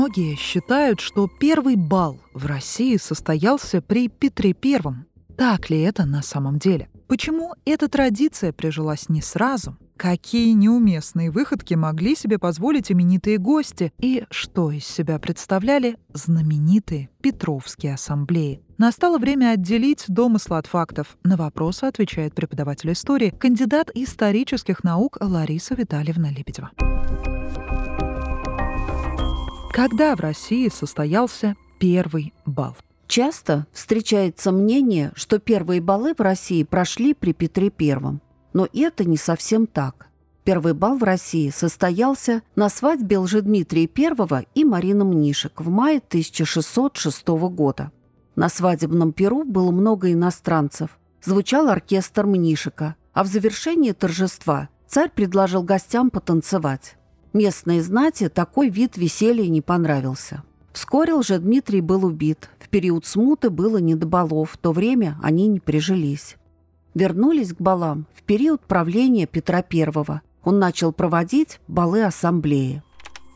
Многие считают, что первый бал в России состоялся при Петре Первом. Так ли это на самом деле? Почему эта традиция прижилась не сразу? Какие неуместные выходки могли себе позволить именитые гости и что из себя представляли знаменитые Петровские ассамблеи? Настало время отделить домыслы от фактов. На вопросы отвечает преподаватель истории, кандидат исторических наук Лариса Витальевна Лебедева. Когда в России состоялся первый бал? Часто встречается мнение, что первые балы в России прошли при Петре Первом. Но это не совсем так. Первый бал в России состоялся на свадьбе Лжедмитрия I и Марины Мнишек в мае 1606 года. На свадебном перу было много иностранцев. Звучал оркестр Мнишека, а в завершении торжества царь предложил гостям потанцевать. Местной знати такой вид веселья не понравился. Вскоре Дмитрий был убит. В период смуты было не до балов, в то время они не прижились. Вернулись к балам в период правления Петра I. Он начал проводить балы ассамблеи.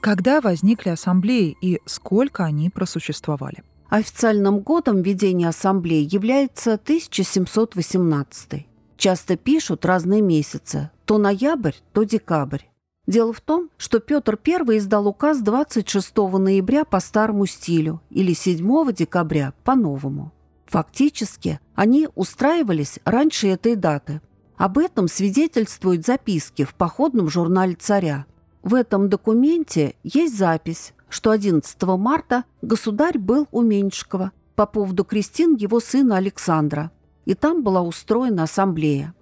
Когда возникли ассамблеи и сколько они просуществовали? Официальным годом ведения ассамблеи является 1718. Часто пишут разные месяцы, то ноябрь, то декабрь. Дело в том, что Петр I издал указ 26 ноября по старому стилю или 7 декабря по новому. Фактически, они устраивались раньше этой даты. Об этом свидетельствуют записки в походном журнале царя. В этом документе есть запись, что 11 марта государь был у Меньшикова по поводу крестин его сына Александра, и там была устроена ассамблея.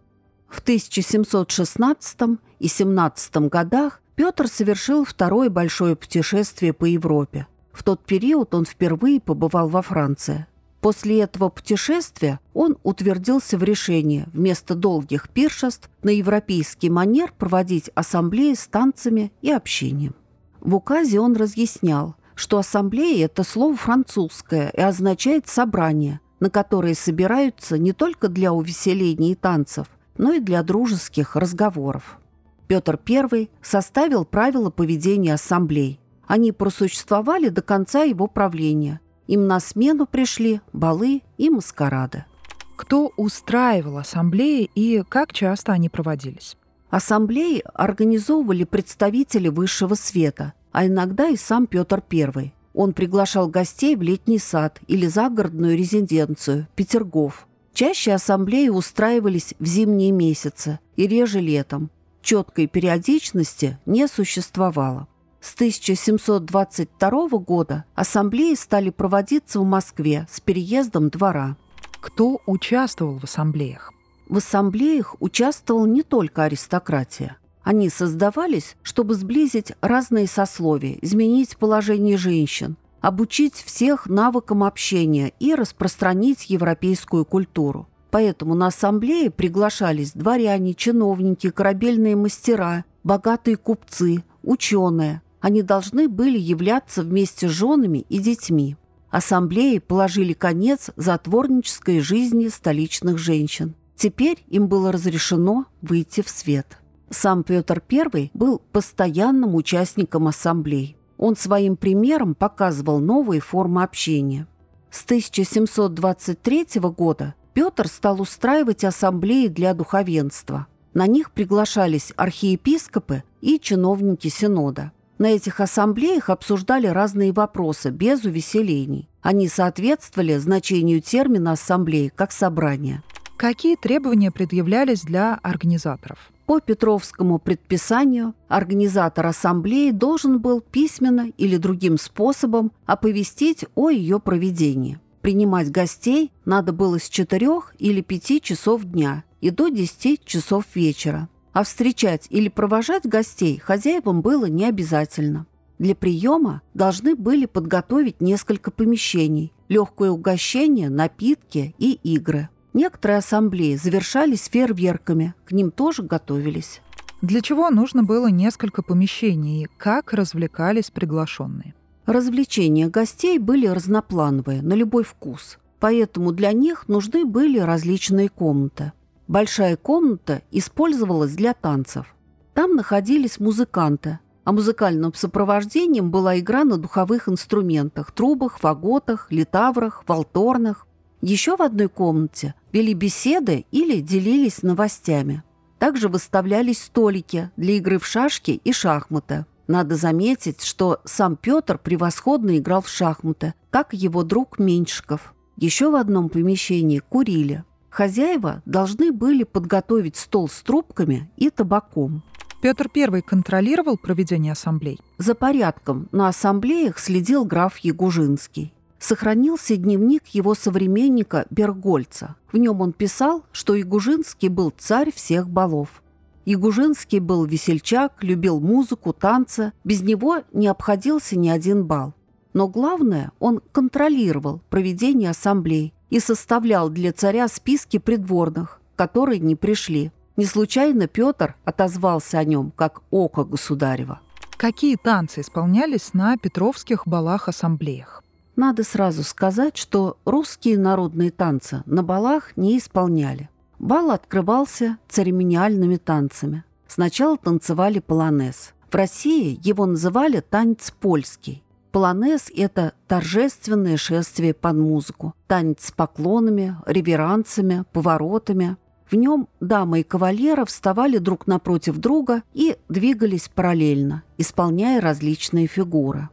В 1716 и 17 годах Петр совершил второе большое путешествие по Европе. В тот период он впервые побывал во Франции. После этого путешествия он утвердился в решении вместо долгих пиршеств на европейский манер проводить ассамблеи с танцами и общением. В указе он разъяснял, что ассамблея – это слово французское и означает «собрание», на которое собираются не только для увеселений и танцев – но и для дружеских разговоров. Петр I составил правила поведения ассамблей. Они просуществовали до конца его правления. Им на смену пришли балы и маскарады. Кто устраивал ассамблеи и как часто они проводились? Ассамблеи организовывали представители высшего света, а иногда и сам Петр I. Он приглашал гостей в летний сад или загородную резиденцию Петергоф, Чаще ассамблеи устраивались в зимние месяцы и реже летом. Четкой периодичности не существовало. С 1722 года ассамблеи стали проводиться в Москве с переездом двора. Кто участвовал в ассамблеях? В ассамблеях участвовал не только аристократия. Они создавались, чтобы сблизить разные сословия, изменить положение женщин, обучить всех навыкам общения и распространить европейскую культуру. Поэтому на ассамблее приглашались дворяне, чиновники, корабельные мастера, богатые купцы, ученые. Они должны были являться вместе с женами и детьми. Ассамблеи положили конец затворнической жизни столичных женщин. Теперь им было разрешено выйти в свет. Сам Петр I был постоянным участником ассамблей. Он своим примером показывал новые формы общения. С 1723 года Петр стал устраивать ассамблеи для духовенства. На них приглашались архиепископы и чиновники Синода. На этих ассамблеях обсуждали разные вопросы без увеселений. Они соответствовали значению термина ассамблеи как собрание. Какие требования предъявлялись для организаторов? По Петровскому предписанию организатор ассамблеи должен был письменно или другим способом оповестить о ее проведении. Принимать гостей надо было с 4 или 5 часов дня и до 10 часов вечера. А встречать или провожать гостей хозяевам было не обязательно. Для приема должны были подготовить несколько помещений, легкое угощение, напитки и игры. Некоторые ассамблеи завершались фейерверками, к ним тоже готовились. Для чего нужно было несколько помещений и как развлекались приглашенные? Развлечения гостей были разноплановые, на любой вкус. Поэтому для них нужны были различные комнаты. Большая комната использовалась для танцев. Там находились музыканты. а музыкальным сопровождением была игра на духовых инструментах – трубах, фаготах, литаврах, валторнах. Еще в одной комнате вели беседы или делились новостями. Также выставлялись столики для игры в шашки и шахматы. Надо заметить, что сам Петр превосходно играл в шахматы, как его друг Меньшиков. Еще в одном помещении курили. Хозяева должны были подготовить стол с трубками и табаком. Петр I контролировал проведение ассамблей? За порядком на ассамблеях следил граф Ягужинский. Сохранился дневник его современника Бергольца. В нем он писал, что Ягужинский был царь всех балов. Ягужинский был весельчак, любил музыку, танцы. Без него не обходился ни один бал. Но главное, он контролировал проведение ассамблей и составлял для царя списки придворных, которые не пришли. Не случайно Петр отозвался о нем как «око государева». Какие танцы исполнялись на Петровских балах-ассамблеях? Надо сразу сказать, что русские народные танцы на балах не исполняли. Бал открывался церемониальными танцами. Сначала танцевали полонез. В России его называли танец польский. Полонез – это торжественное шествие под музыку. Танец с поклонами, реверансами, поворотами. В нем дамы и кавалеры вставали друг напротив друга и двигались параллельно, исполняя различные фигуры.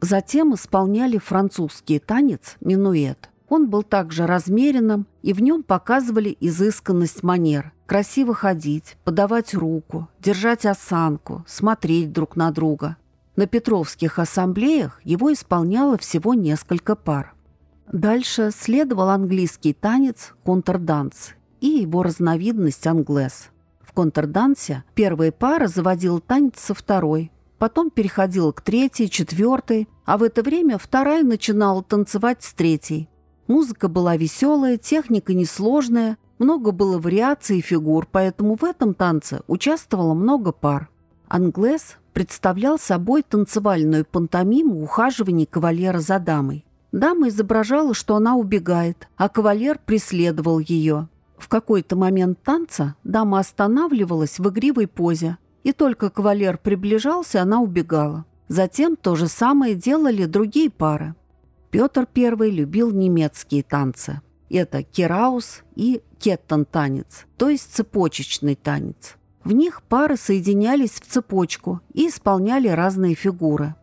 Затем исполняли французский танец «Минуэт». Он был также размеренным, и в нем показывали изысканность манер. Красиво ходить, подавать руку, держать осанку, смотреть друг на друга. На Петровских ассамблеях его исполняло всего несколько пар. Дальше следовал английский танец «Контрданс» и его разновидность «Англес». В контрдансе первая пара заводила танец со второй, потом переходила к третьей, четвертой, а в это время вторая начинала танцевать с третьей. Музыка была веселая, техника несложная, много было вариаций и фигур, поэтому в этом танце участвовало много пар. Англес представлял собой танцевальную пантомиму ухаживания кавалера за дамой. Дама изображала, что она убегает, а кавалер преследовал ее. В какой-то момент танца дама останавливалась в игривой позе, и только кавалер приближался, она убегала. Затем то же самое делали другие пары. Петр I любил немецкие танцы. Это кераус и кеттон-танец, то есть цепочечный танец. В них пары соединялись в цепочку и исполняли разные фигуры.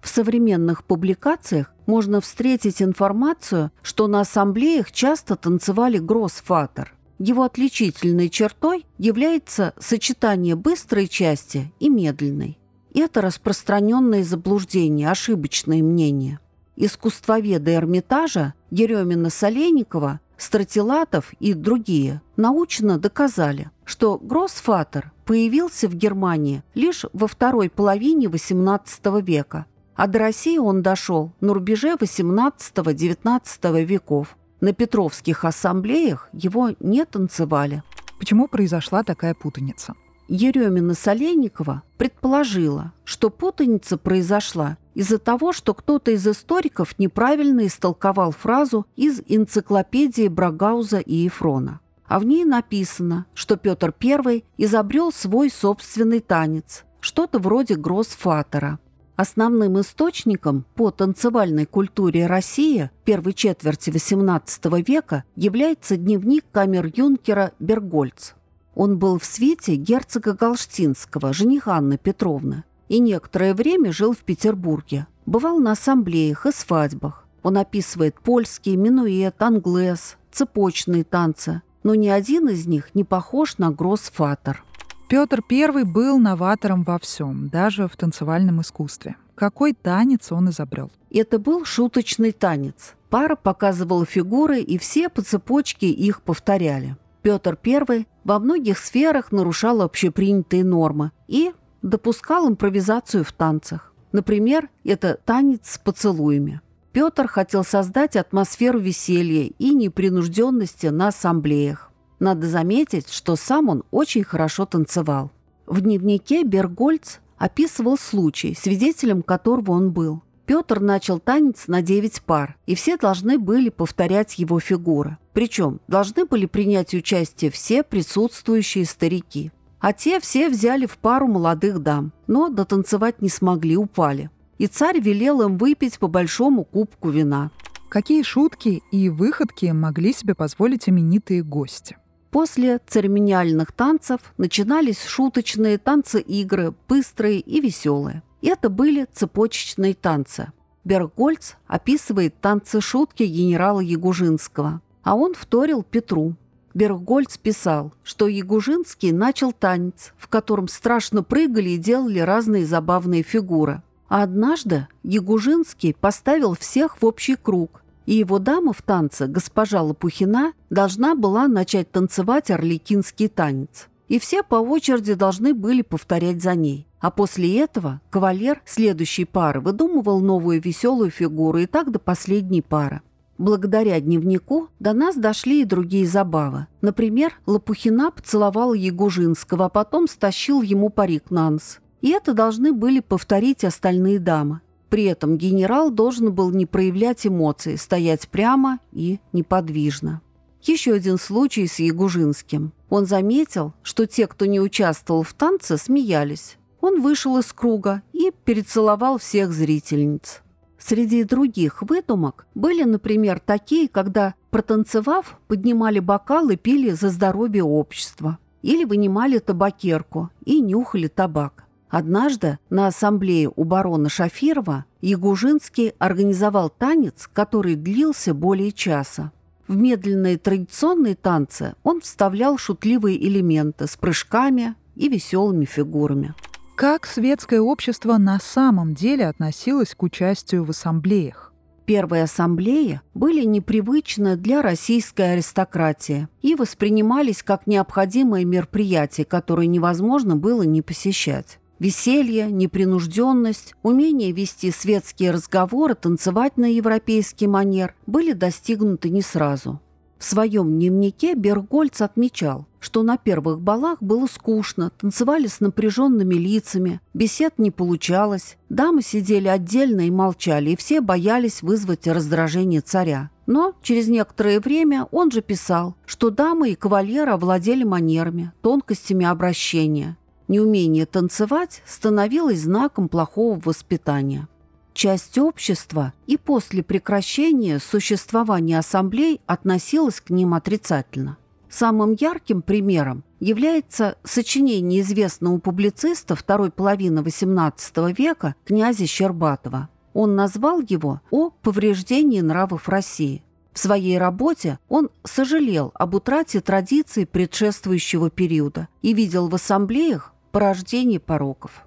В современных публикациях можно встретить информацию, что на ассамблеях часто танцевали гроссфатер – его отличительной чертой является сочетание быстрой части и медленной. Это распространенное заблуждение, ошибочное мнение. Искусствоведы Эрмитажа Еремина Соленикова, Стратилатов и другие научно доказали, что гроссфатер появился в Германии лишь во второй половине XVIII века, а до России он дошел на рубеже XVIII-XIX веков – на Петровских ассамблеях его не танцевали. Почему произошла такая путаница? Еремина Соленникова предположила, что путаница произошла из-за того, что кто-то из историков неправильно истолковал фразу из энциклопедии Брагауза и Ефрона. А в ней написано, что Петр I изобрел свой собственный танец, что-то вроде гроссфатера – Основным источником по танцевальной культуре России первой четверти XVIII века является дневник камер-юнкера Бергольц. Он был в свете герцога Галштинского, жениха Анны Петровны, и некоторое время жил в Петербурге. Бывал на ассамблеях и свадьбах. Он описывает польский, минуэт, англес, цепочные танцы, но ни один из них не похож на гроссфатер. Петр I был новатором во всем, даже в танцевальном искусстве. Какой танец он изобрел? Это был шуточный танец. Пара показывала фигуры, и все по цепочке их повторяли. Петр I во многих сферах нарушал общепринятые нормы и допускал импровизацию в танцах. Например, это танец с поцелуями. Петр хотел создать атмосферу веселья и непринужденности на ассамблеях. Надо заметить, что сам он очень хорошо танцевал. В дневнике Бергольц описывал случай, свидетелем которого он был. Петр начал танец на 9 пар, и все должны были повторять его фигуры. Причем должны были принять участие все присутствующие старики. а те все взяли в пару молодых дам, но дотанцевать не смогли, упали. И царь велел им выпить по большому кубку вина. Какие шутки и выходки могли себе позволить именитые гости? После церемониальных танцев начинались шуточные танцы-игры, быстрые и веселые. Это были цепочечные танцы. Бергольц описывает танцы-шутки генерала Ягужинского, а он вторил Петру. Бергольц писал, что Ягужинский начал танец, в котором страшно прыгали и делали разные забавные фигуры. А однажды Ягужинский поставил всех в общий круг, и его дама в танце, госпожа Лопухина, должна была начать танцевать орликинский танец. И все по очереди должны были повторять за ней. А после этого кавалер следующей пары выдумывал новую веселую фигуру и так до последней пары. Благодаря дневнику до нас дошли и другие забавы. Например, Лопухина поцеловал Ягужинского, а потом стащил ему парик на нос. И это должны были повторить остальные дамы. При этом генерал должен был не проявлять эмоций, стоять прямо и неподвижно. Еще один случай с Ягужинским. Он заметил, что те, кто не участвовал в танце, смеялись. Он вышел из круга и перецеловал всех зрительниц. Среди других выдумок были, например, такие, когда, протанцевав, поднимали бокалы, пили за здоровье общества. Или вынимали табакерку и нюхали табак. Однажды на ассамблее у барона Шафирова Ягужинский организовал танец, который длился более часа. В медленные традиционные танцы он вставлял шутливые элементы с прыжками и веселыми фигурами. Как светское общество на самом деле относилось к участию в ассамблеях? Первые ассамблеи были непривычны для российской аристократии и воспринимались как необходимое мероприятие, которое невозможно было не посещать. Веселье, непринужденность, умение вести светские разговоры, танцевать на европейский манер были достигнуты не сразу. В своем дневнике Бергольц отмечал, что на первых балах было скучно, танцевали с напряженными лицами, бесед не получалось, дамы сидели отдельно и молчали, и все боялись вызвать раздражение царя. Но через некоторое время он же писал, что дамы и кавалеры овладели манерами, тонкостями обращения. Неумение танцевать становилось знаком плохого воспитания. Часть общества и после прекращения существования ассамблей относилась к ним отрицательно. Самым ярким примером является сочинение известного публициста второй половины XVIII века князя Щербатова. Он назвал его «О повреждении нравов России». В своей работе он сожалел об утрате традиций предшествующего периода и видел в ассамблеях порождение пороков.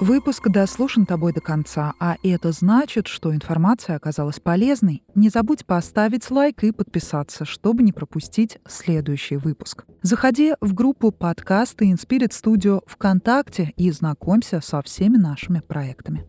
Выпуск дослушан тобой до конца, а это значит, что информация оказалась полезной. Не забудь поставить лайк и подписаться, чтобы не пропустить следующий выпуск. Заходи в группу подкасты Inspirit Studio ВКонтакте и знакомься со всеми нашими проектами.